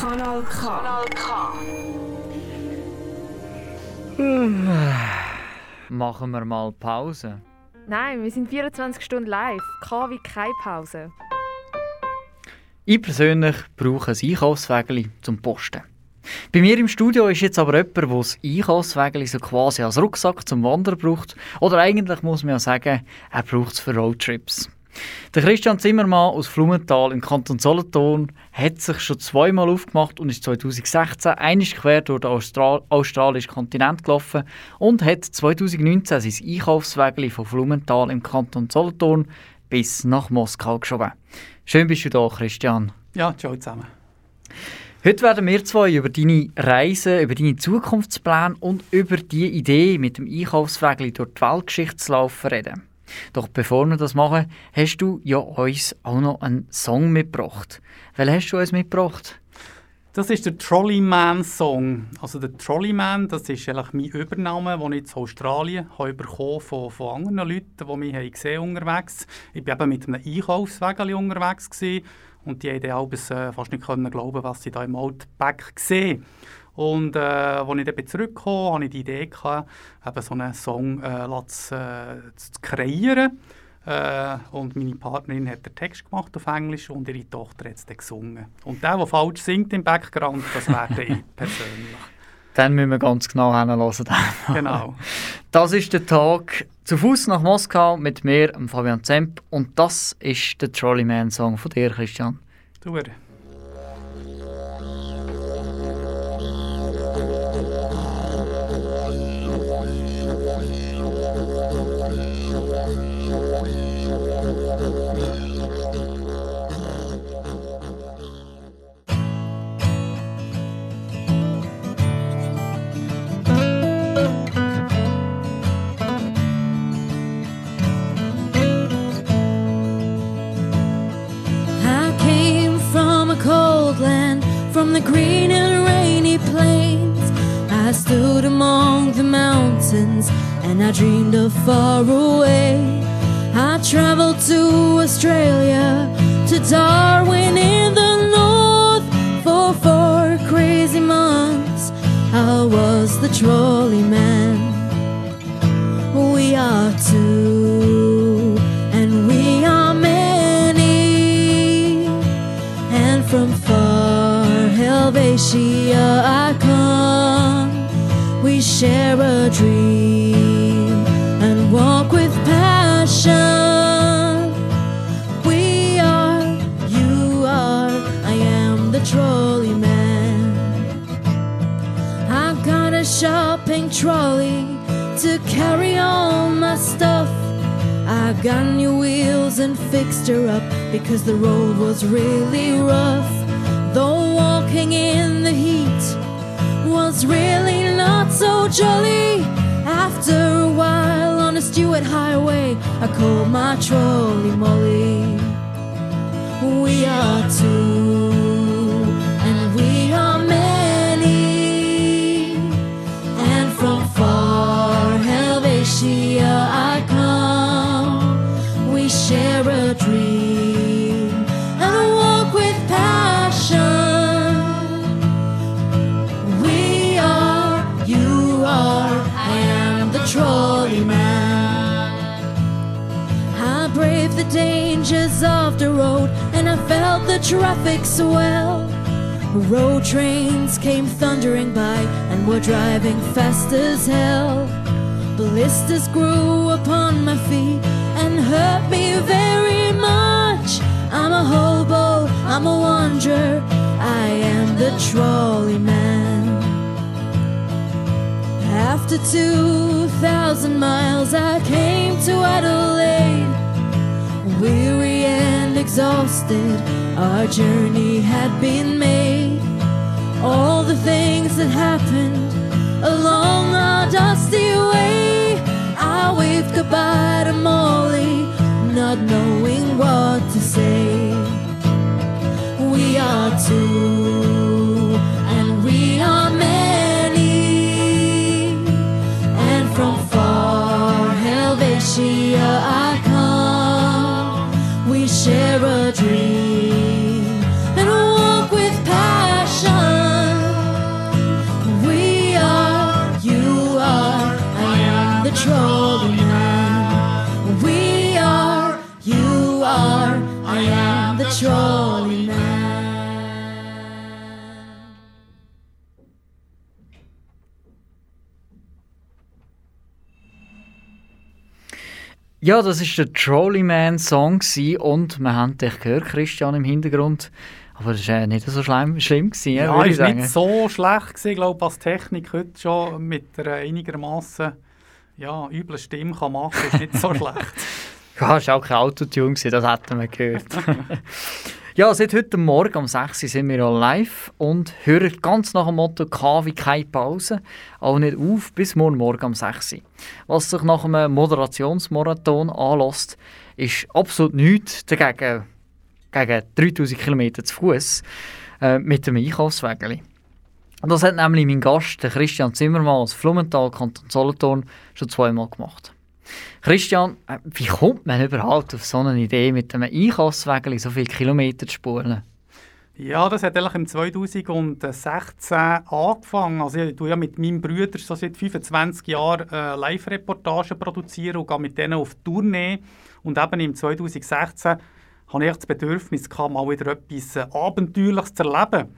Kanal K. Kanal K. Machen wir mal Pause. Nein, wir sind 24 Stunden live. KW keine Pause. Ich persönlich brauche ein Einkaufswägeli zum Posten. Bei mir im Studio ist jetzt aber jemand, der das Einkaufswägeli so quasi als Rucksack zum Wandern braucht. Oder eigentlich muss man ja sagen, er braucht es für Roadtrips. Der Christian Zimmermann aus Flumenthal im Kanton Solothurn hat sich schon zweimal aufgemacht und ist 2016 einig quer durch den Austral australischen Kontinent gelaufen und hat 2019 sein Einkaufswägeli von Flumenthal im Kanton Solothurn bis nach Moskau geschoben. Schön bist du da, Christian. Ja, ciao zusammen. Heute werden wir zwei über deine Reise, über deine Zukunftspläne und über die Idee, mit dem Einkaufswägeli durch die Weltgeschichte zu laufen, reden. Doch bevor wir das machen, hast du ja uns auch noch einen Song mitgebracht. Welchen hast du uns mitgebracht? Das ist der Trolleyman-Song. Also der Trolleyman, das ist eigentlich mein Übernahme, den ich in Australien habe von, von anderen Leuten, die mich haben gesehen unterwegs Ich war eben mit einem Einkaufswägeli unterwegs gewesen, und die haben dann äh, fast nicht glauben, was sie da im Outback sehen. Und äh, als ich dann zurückkam, hatte ich die Idee, gehabt, eben so einen Song äh, zu, äh, zu kreieren. Äh, und meine Partnerin hat den Text gemacht auf Englisch und ihre Tochter hat es dann gesungen. Und der, der falsch singt im Background, das werde ich persönlich. Dann müssen wir ganz genau hinhören. genau. Das ist der Tag zu Fuß nach Moskau mit mir, Fabian Zemp. Und das ist der Trolleyman-Song von dir, Christian. Du. From a cold land, from the green and rainy plains. I stood among the mountains and I dreamed of far away. Australia, to Darwin the traffic swell. Road trains came thundering by and were driving fast as hell. Blisters grew upon my feet and hurt me very much. I'm a hobo, I'm a wanderer, I am the trolley man. After 2,000 miles, I came to Adelaide. Weary and exhausted, our journey had been made. All the things that happened along our dusty way, I waved goodbye to Molly, not knowing what to say. We are two, Trolley Man. Ja, das ist der Trolley Man Song und wir haben dich gehört, Christian, im Hintergrund. Aber es war äh, nicht so schlimm, schlimm gewesen, ja, es war nicht so schlecht gewesen, glaube als Technik heute schon mit einer einigermaßen ja, üblen Stimme kann machen, ist nicht so schlecht. Ja, es war auch kein Autotune, das hätten wir gehört. ja, seit heute Morgen um 6 Uhr sind wir live und hören ganz nach dem Motto «K wie keine Pause» auch nicht auf bis morgen Morgen um 6 Uhr. Was sich nach einem Moderationsmarathon anlässt, ist absolut nichts dagegen gegen 3000 Kilometer zu Fuß äh, mit dem Einkaufswägeli. Und das hat nämlich mein Gast, Christian Zimmermann aus Flumenthal, Kanton Solothurn, schon zweimal gemacht. Christian, äh, wie kommt man überhaupt auf so eine Idee, mit einem Einkaufswägeli so viele Kilometer zu spulen? Ja, das hat eigentlich im 2016 angefangen. Also ich tue ja mit meinem Bruder so seit 25 Jahren äh, Live-Reportagen produzieren und gehe mit denen auf Tournee. Und eben im 2016 hatte ich das Bedürfnis, gehabt, mal wieder etwas äh, Abenteuerliches zu erleben.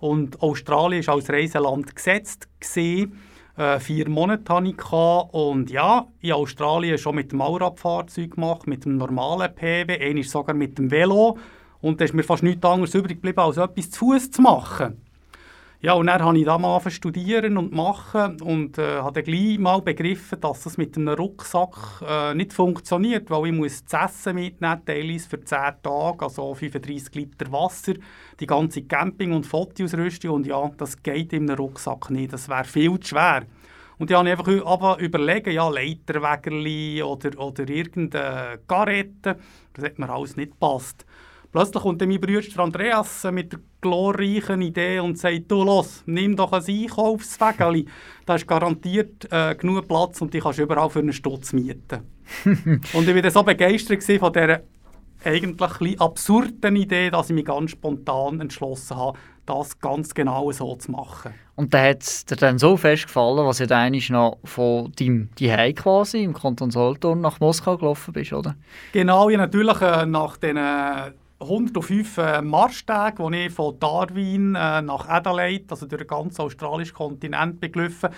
Und Australien war als Reiseland gesetzt. Gewesen. Äh, vier Monate hatte ich. Und ja, in Australien schon mit dem Allradfahrzeug gemacht, mit dem normalen PW, einmal sogar mit dem Velo. Und da ist mir fast nichts anderes übrig geblieben, als etwas zu Fuß zu machen. Ja, und dann habe ich da mal studieren und machen und äh, habe dann gleich mal begriffen, dass das mit einem Rucksack äh, nicht funktioniert, weil ich muss das Essen mitnehmen, teilweise für 10 Tage, also 35 Liter Wasser, die ganze Camping- und Fotoausrüstung und ja, das geht in einem Rucksack nicht, das wäre viel zu schwer. Und ich habe einfach aber überlegen, ja, Leiterwägerli oder, oder irgendeine Garette, das hat mir alles nicht gepasst. Plötzlich kommt dann mein Bruder Andreas mit der glorreichen Idee und sagt, du los, nimm doch ein Einkaufswägeli. Da ist garantiert äh, genug Platz und die kannst du überall für einen Stutz mieten. und ich war so begeistert von dieser eigentlich absurden Idee, dass ich mich ganz spontan entschlossen habe, das ganz genau so zu machen. Und da hat es dir dann so fest gefallen, was ja dann noch von deinem Zuhause quasi im Kanton Solothurn nach Moskau gelaufen bist, oder? Genau, ja natürlich äh, nach den 105 äh, Marschtagen, die ich von Darwin äh, nach Adelaide, also durch den ganzen australischen Kontinent beglaufen,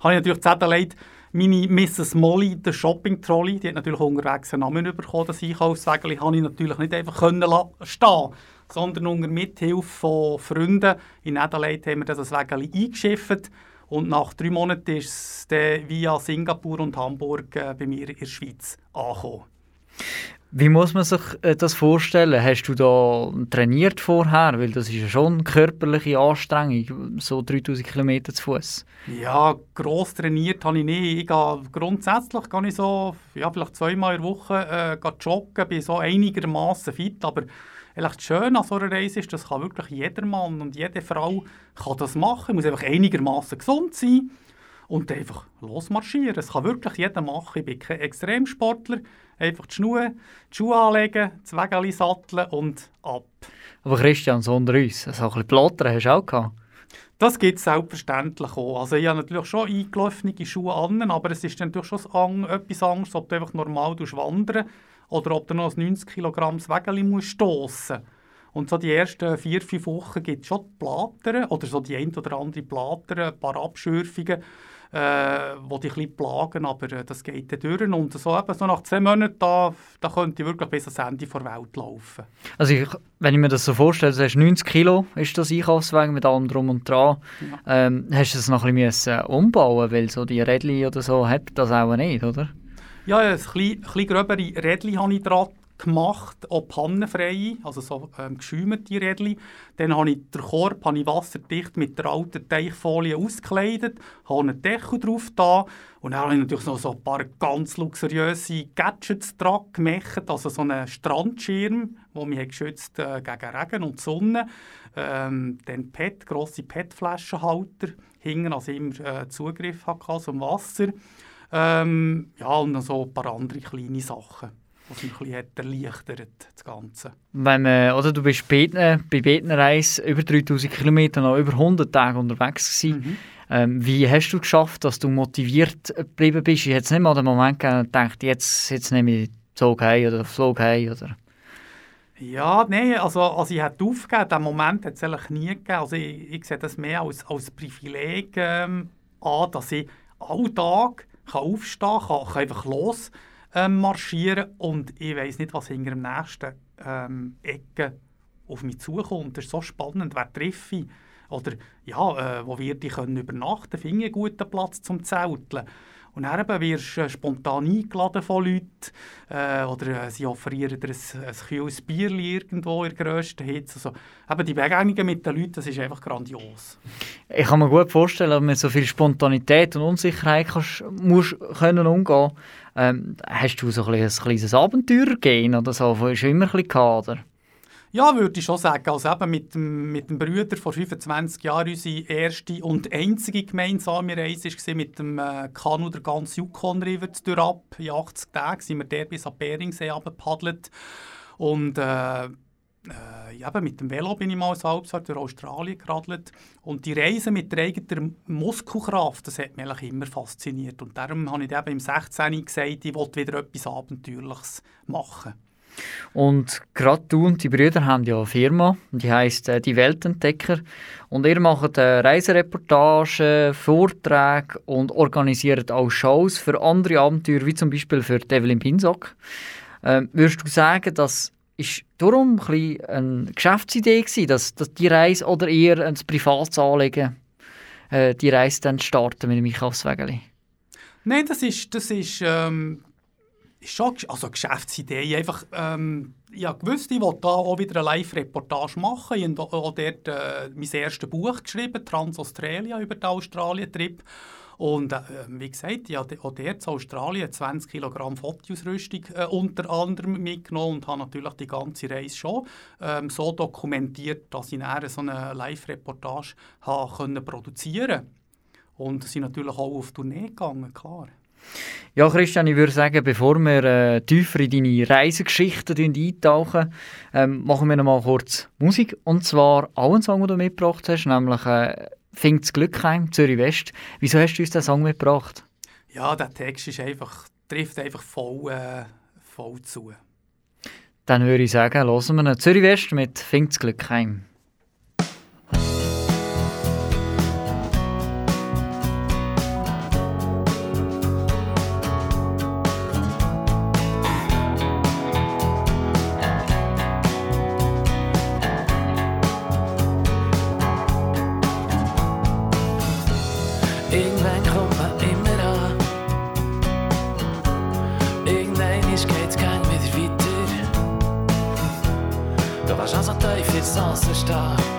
habe ich natürlich zu Adelaide meine Mrs. Molly, der Shopping-Trolley, die hat natürlich unterwegs einen Namen bekommen, das Einkaufswägel, habe ich natürlich nicht einfach können stehen sondern unter Mithilfe von Freunden in Adelaide haben wir das Wägel eingeschifft und nach drei Monaten ist es dann via Singapur und Hamburg äh, bei mir in der Schweiz angekommen. Wie muss man sich äh, das vorstellen? Hast du da trainiert vorher? Weil das ist ja schon eine körperliche Anstrengung, so 3000 Kilometer zu Fuß. Ja, gross trainiert habe ich nicht. Ich gehe, grundsätzlich gehe ich so, ja, vielleicht zweimal in der Woche äh, joggen, bin so einigermaßen fit, aber das Schöne an so einer Reise ist, das kann wirklich jeder Mann und jede Frau kann das machen. muss einfach einigermaßen gesund sein und einfach losmarschieren. Das kann wirklich jeder machen. Ich bin kein Extremsportler. Einfach die Schuhe, die Schuhe anlegen, das Wägeli satteln und ab. Aber Christian, so unter uns, so ein bisschen Plottern hast du auch gehabt? Das gibt es selbstverständlich auch. Also ich habe natürlich schon eingelaufene Schuhe an, aber es ist natürlich schon etwas anderes, ob du einfach normal wandern oder ob du noch ein 90 Kilogramm Wägeli musst stossen und so die ersten vier, fünf Wochen gibt es schon Platern oder so die ein oder andere Platern, ein paar Abschürfungen, äh, die dich ein bisschen plagen, aber äh, das geht dann durch. Und so, eben, so nach zehn Monaten, da, da könnte ich wirklich bis ans Ende der Welt laufen. Also ich, wenn ich mir das so vorstelle, du hast 90 Kilo, ist das Einkaufswagen mit allem drum und dran. Ja. Ähm, hast du das noch ein bisschen umbauen weil so die Rädchen oder so hat das auch nicht, oder? Ja, ein bisschen, bisschen gröbere Rädchen habe ich dran gemacht, auch pannenfreie, also so ähm, geschäumte Rädchen. Dann habe ich den Korb habe ich wasserdicht mit der alten Teichfolie ausgekleidet, habe einen Deckel drauf da und dann habe ich natürlich noch so ein paar ganz luxuriöse Gadgets dran gemacht, also so einen Strandschirm, der mich geschützt äh, gegen Regen und Sonne, ähm, dann PET, grosse PET-Flaschenhalter hingen, also immer äh, Zugriff hatte zum Wasser. Ähm, ja, und noch so ein paar andere kleine Sachen was mich ein bisschen erleichtert, das Ganze. Wenn, äh, oder du bist bei beiden Reisen über 3000 Kilometer noch über 100 Tage unterwegs gewesen. Mhm. Ähm, wie hast du geschafft, dass du motiviert geblieben bist? Ich hätte nicht mal den Moment gedacht, jetzt, jetzt nehme ich Zug heim oder Flug heim, oder? Ja, nein, also als ich hätte aufgegeben, diesen Moment hat es eigentlich nie gegeben. Also ich, ich sehe das mehr als, als Privileg ähm, an, dass ich alle Tag kann aufstehen kann, kann, kann einfach los ähm, marschieren und ich weiß nicht, was hinter dem nächsten ähm, Ecke auf mich zukommt. Das ist so spannend, wer treffe ich? Oder ja, äh, wo wird ich können übernachten? Finde ich einen guten Platz zum Zelteln? Und dann wirst du äh, spontan eingeladen von Leuten äh, oder äh, sie offerieren dir ein, ein kühles Bier irgendwo in der grössten Hitze. Also, eben die Begegnungen mit den Leuten, das ist einfach grandios. Ich kann mir gut vorstellen, dass man so viel Spontanität und Unsicherheit kannst, musst können umgehen ähm, Hast du so ein, ein kleines Abenteuer gehen oder so? Du immer ein bisschen Kader? Ja, würde ich schon sagen. Also eben mit, dem, mit dem Bruder vor 25 Jahren unsere erste und einzige gemeinsame Reise war mit dem äh, Kanu der ganzen Yukon River durchab. In 80 Tagen sind wir der bis an Beringsee gepaddelt. Und äh, äh, eben mit dem Velo bin ich mal ein durch Australien geradelt. Und die Reise mit der eigenen Muskelkraft, das hat mich eigentlich immer fasziniert. Und darum habe ich eben im 16. gesagt, ich wollte wieder etwas Abenteuerliches machen. Und gerade du und die Brüder haben ja eine Firma, die heißt äh, Die Weltentdecker. Und ihr macht äh, Reisereportagen, Vorträge und organisiert auch Shows für andere Abenteuer, wie zum Beispiel für Evelyn Pinsack. Ähm, würdest du sagen, das ist darum ein eine Geschäftsidee gewesen, dass, dass die Reise oder eher ein privates Anliegen, äh, die Reise dann starten mit dem Einkaufswägeli? Nein, das ist, das ist ähm, schon also Geschäftsidee. Einfach, ähm, ich wusste, ich wollte da auch wieder eine Live-Reportage machen. Ich habe auch dort äh, mein erstes Buch geschrieben, Trans-Australia, über den Australien-Trip. Und äh, wie gesagt, ich habe auch dort in Australien 20 Kilogramm Fotoausrüstung äh, unter anderem mitgenommen und habe natürlich die ganze Reise schon ähm, so dokumentiert, dass ich dann so eine Live-Reportage produzieren konnte. Und sind natürlich auch auf Tournee gegangen, klar. Ja, Christian, ich würde sagen, bevor wir äh, tiefer in deine Reisegeschichten eintauchen, ähm, machen wir noch mal kurz Musik. Und zwar auch einen Song, den du mitgebracht hast, nämlich äh, «Fingt das Glück heim», Zürich West. Wieso hast du uns diesen Song mitgebracht? Ja, der Text ist einfach, trifft einfach voll, äh, voll zu. Dann würde ich sagen, hören wir Zürich West mit «Fingt das Glück heim». manchmal geht's kein wieder weiter. Du warst also tief ins Wasser stehen.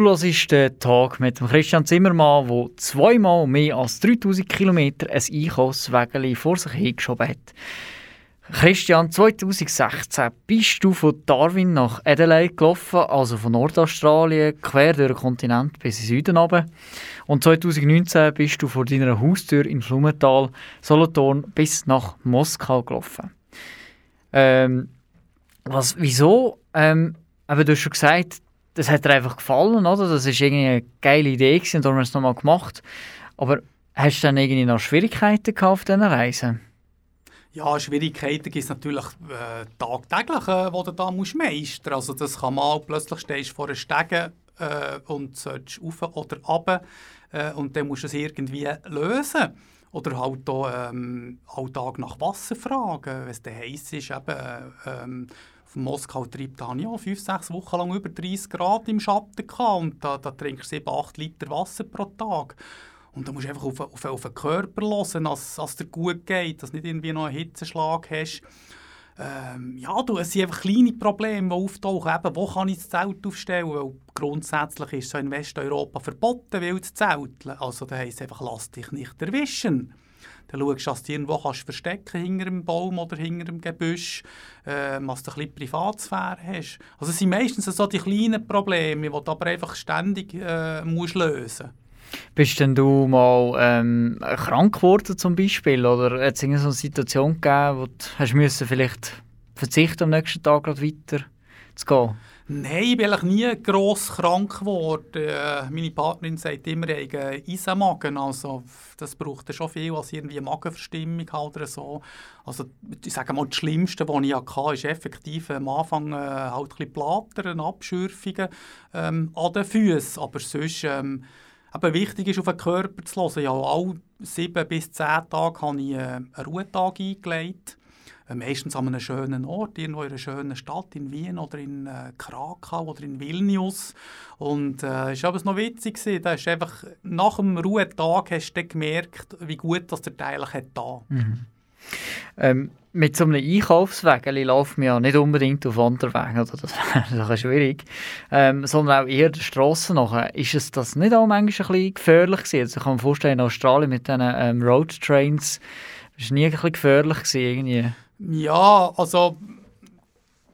Du hörst den Tag mit Christian Zimmermann, der zweimal mehr als 3000 Kilometer ein Einkaufswägeli vor sich hergeschoben hat. Christian, 2016 bist du von Darwin nach Adelaide gelaufen, also von Nordaustralien, quer durch den Kontinent bis in den Süden runter. Und 2019 bist du vor deiner Haustür in Flumenthal, Solothurn, bis nach Moskau gelaufen. Ähm, was, wieso? Ähm, aber du hast schon gesagt, das hat dir einfach gefallen, oder? Das war eine geile Idee und darum hast du es nochmal gemacht. Aber hast du dann irgendwie noch Schwierigkeiten gehabt auf diesen Reisen? Ja, Schwierigkeiten gibt es natürlich äh, tagtäglich, äh, die du da musst meistern Also das kann mal, plötzlich stehst du vor einem Stegen äh, und sollst rauf oder runter äh, und dann musst du es irgendwie lösen. Oder halt auch ähm, Alltag nach Wasser fragen, wenn es heiß ist. Eben, äh, ähm, von Moskau treibt da ja fünf, sechs Wochen lang über 30 Grad im Schatten gehabt und da, da trinkst du 7, 8 Liter Wasser pro Tag. Und da musst du einfach auf, auf, auf den Körper hören, dass es dir gut geht, dass du nicht irgendwie noch einen Hitzeschlag hast. Ähm, ja, du, es sind einfach kleine Probleme, die auftauchen. Eben, wo kann ich das Zelt aufstellen? Weil grundsätzlich ist es so in Westeuropa verboten, wild zu zelteln. Also das heisst einfach, lass dich nicht erwischen. Dann schaust du, dass du irgendwo kannst verstecken hinter einem Baum oder hinter einem Gebüsch, äh, dass du ein bisschen Privatsphäre hast. Also es sind meistens so die kleinen Probleme, die du aber einfach ständig äh, musst lösen musst. Bist denn du mal ähm, krank geworden zum Beispiel? Oder hat es irgendeine Situation gegeben, wo du hast vielleicht verzichten am nächsten Tag gerade weiter zu gehen? Nein, ich bin nie gross krank geworden. Äh, meine Partnerin sagt immer, ich habe Eisenmagen. Also, das braucht schon viel, als irgendwie eine Magenverstimmung halt oder so. Also, ich sage mal, das Schlimmste, was ich hatte, ist effektiv am Anfang äh, halt ein bisschen Plattern, Abschürfungen ähm, an den Füßen. Aber sonst, ähm, eben wichtig ist, auf den Körper zu hören. Ja, alle sieben bis zehn Tage habe ich äh, einen Ruhetag eingelegt. Äh, Meistens an einem schönen Ort, irgendwo in einer schönen Stadt, in Wien oder in äh, Krakau oder in Vilnius. Und äh, es war aber noch witzig, gewesen. da du einfach, nach dem Ruhetag hast du gemerkt, wie gut das der Teil hat da. Ähm, mit so einem Einkaufsweg laufen wir ja nicht unbedingt auf Wanderwegen, oder? das wäre schwierig, ähm, sondern auch eher die Strassen nachher. Ist es das nicht auch manchmal ein bisschen gefährlich gewesen? Also ich kann mir vorstellen, in Australien mit diesen ähm, Roadtrains, das war nie ein bisschen gefährlich gewesen, irgendwie. Ja, also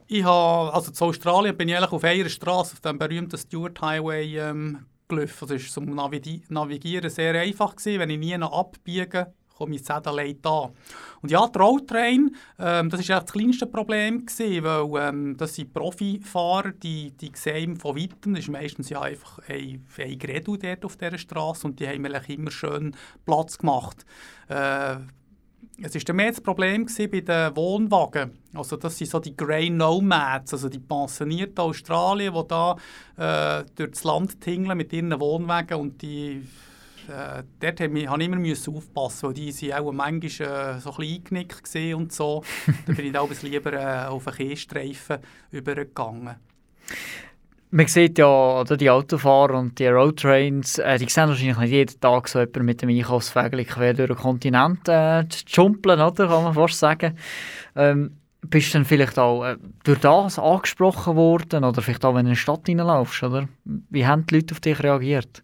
ich habe, also zu Australien bin ich eigentlich auf einer Straße, auf dem berühmten Stuart Highway ähm, gelaufen. Es war zum Navigi Navigieren sehr einfach gewesen. Wenn ich nie noch abbiege, komme ich Adelaide an. Und ja, die Roadtrain, ähm, das war das kleinste Problem gewesen, weil ähm, das sind Profifahrer, die, die sehen von weitem, das ist meistens ja einfach ein, ein Gredu dort auf dieser Straße und die haben mir immer schön Platz gemacht. Äh, es war mehr das Problem bei den Wohnwagen. Also das sind so die Grey Nomads, also die pensionierten Australier, die da äh, durch das Land tingeln mit ihren Wohnwagen und die äh, dort habe ich, immer müssen aufpassen, weil die sind auch manchmal äh, so ein eingenickt und so. da bin ich da lieber äh, auf einen Kiesstreifen übergegangen. Man sieht ja oder, die Autofahrer und die Roadtrains, äh, die sehen wahrscheinlich nicht jeden Tag so jemanden mit dem Einkaufswägel quer durch den Kontinent äh, jumpeln, oder? kann man fast sagen. Ähm, bist du dann vielleicht auch äh, durch das angesprochen worden oder vielleicht auch, wenn du in eine Stadt reinlaufst, oder? Wie haben die Leute auf dich reagiert?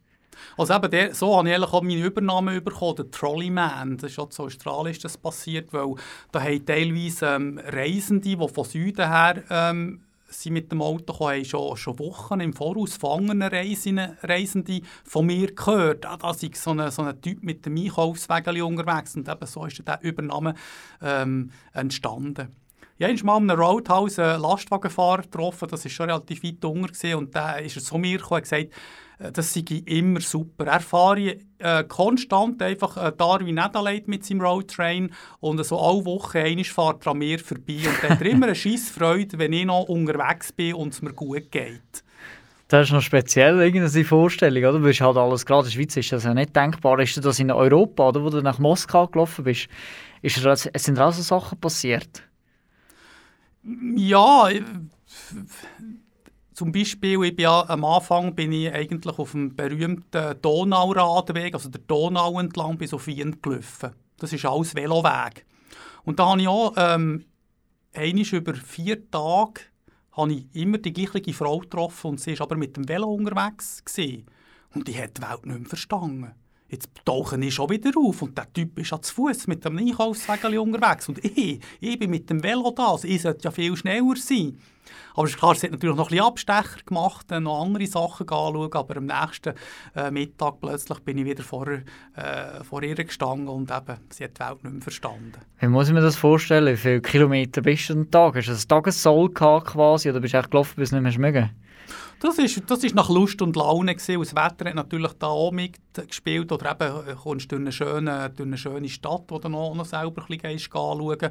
Also eben der, so habe ich eigentlich auch meine Übernahme bekommen, der Trolleyman. Das ist auch in Australien ist das passiert, weil da haben teilweise ähm, Reisende, die von Süden her ähm, sind mit dem Auto gekommen, haben schon, schon Wochen im Voraus von anderen Reisenden, von mir gehört, ah, da sei so ein so ein Typ mit dem Einkaufswägeli unterwegs. Und eben so ist der Übernahme ähm, entstanden. Ich habe mal in einem Roadhouse einen Lastwagenfahrer getroffen, das war schon relativ weit gewesen, und der ist zu mir gekommen und gesagt, äh, das sei immer super. Er fahre äh, konstant einfach äh, Darwin Adelaide mit seinem Roadtrain und so alle Wochen einmal fährt er an mir vorbei und er hat immer eine scheisse Freude, wenn ich noch unterwegs bin und es mir gut geht. Das ist noch speziell, irgendeine Vorstellung, oder? Du bist halt alles, gerade in der Schweiz ist das ja nicht denkbar. Ist das in Europa, oder, wo du nach Moskau gelaufen bist, ist sind da so Sachen passiert? Ja, ich- zum Beispiel, ich bin ja, am Anfang bin ich eigentlich auf dem berühmten Donauradweg, also der Donau entlang, bis auf Wien gelaufen. Das ist alles Veloweg. Und da habe ich auch ähm, über vier Tage habe ich immer die gleiche Frau getroffen und sie war aber mit dem Velo unterwegs. Gewesen. Und die hat die Welt nicht mehr verstanden. Jetzt tauche ich schon wieder auf und der Typ ist an zu Fuß mit dem Einkaufswägel unterwegs. Und ich, ich bin mit dem Velo da, also ich sollte ja viel schneller sein. Aber es ist klar, sie hat natürlich noch ein bisschen Abstecher gemacht, noch andere Sachen anschauen, aber am nächsten äh, Mittag plötzlich bin ich wieder vor, äh, vor ihr gestanden und eben, sie hat die Welt nicht mehr verstanden. Wie muss ich mir das vorstellen? Wie viele Kilometer bist du am Tag? Hast du ein Tagessoll gehabt quasi oder bist du echt gelaufen, bis du nicht mehr schmecken? Das ist, das ist nach Lust und Laune gewesen. Das Wetter hat natürlich da auch mitgespielt. Oder eben äh, kommst du durch eine schöne, durch eine schöne Stadt, wo du noch, noch selber ein bisschen anschauen.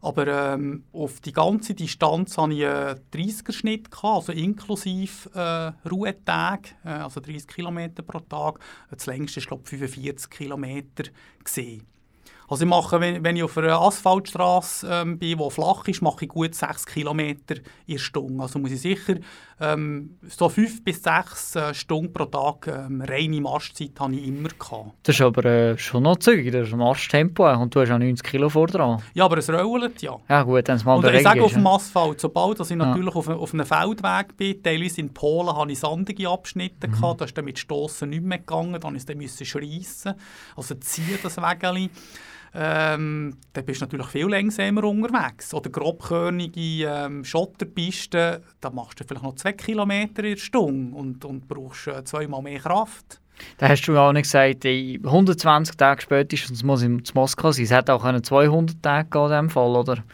Aber ähm, auf die ganze Distanz hatte ich einen 30er-Schnitt, gehabt, also inklusive äh, Ruhetage, äh, also 30 Kilometer pro Tag. Das längste war, glaube ich, 45 Kilometer. Gewesen. Also ich mache, wenn, wenn ich auf einer Asphaltstraße ähm, bin, die flach ist, mache ich gut 6 km in der Stunde. Also muss ich sicher ähm, so 5 bis 6 äh, Stunden pro Tag ähm, reine Marschzeit habe ich immer gehabt. Das ist aber äh, schon noch zügig, das ist ein Marschtempo und du hast auch 90 Kilo vor dran. Ja, aber es rollt ja. Ja gut, dann es mal Und ich sage ist, auf dem ja. Asphalt, sobald dass ich natürlich auf, auf einem Feldweg bin, teilweise in Polen hatte ich sandige Abschnitte, gehabt, da ist dann mit Stossen nicht mehr gegangen, dann musste ich dann schreissen, also ziehen das Wägeli. Ähm, dann bist du natürlich viel langsamer unterwegs. Oder grobkörnige ähm, Schotterpisten, da machst du vielleicht noch 2 km in der Stunde und, und brauchst äh, zweimal mehr Kraft. Da hast du auch nicht gesagt, ey, 120 Tage spätestens muss ich zu Moskau sein. Es hätte auch können 200 Tage gehen in diesem Fall, oder?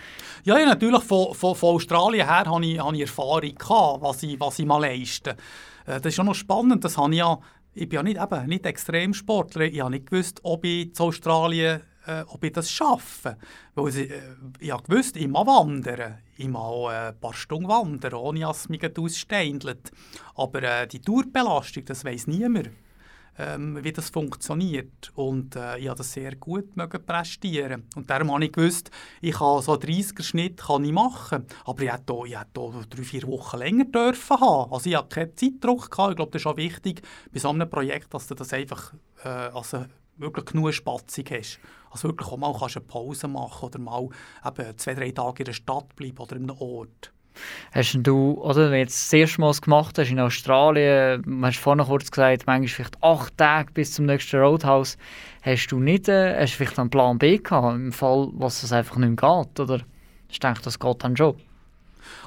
Ja, ja natürlich, von, von, von Australien her habe ich, habe ich Erfahrung gehabt, was ich, was ich mal leiste. Äh, das ist auch noch spannend, das habe ich ja, ich bin ja nicht, eben, nicht Extremsportler, ich habe nicht gewusst, ob ich zu Australien, äh, ob ich das schaffe. Weil ich, äh, ich habe gewusst, ich mag wandern, ich mag auch äh, ein paar Stunden wandern, ohne dass es mich aussteindelt. Aber äh, die Tourbelastung, das weiss niemand ähm, wie das funktioniert. Und äh, ich habe das sehr gut prestieren. Und darum habe ich gewusst, ich kann so einen 30er-Schnitt kann ich machen. Aber ich hätte ich hätte auch drei, vier Wochen länger dürfen haben. Also ich hatte keinen Zeitdruck. Gehabt. Ich glaube, das ist auch wichtig bei so einem Projekt, dass du das einfach äh, also wirklich genug Spatzung hast. Also wirklich auch mal kannst eine Pause machen oder mal eben zwei, drei Tage in der Stadt bleiben oder in einem Ort. Hast du, oder, wenn du jetzt das erste Mal gemacht hast in Australien, du hast vorhin kurz gesagt, manchmal vielleicht acht Tage bis zum nächsten Roadhouse, hast du nicht, äh, hast du vielleicht einen Plan B gehabt, im Fall, was es einfach nicht mehr geht, oder? Ich denke, das geht dann schon.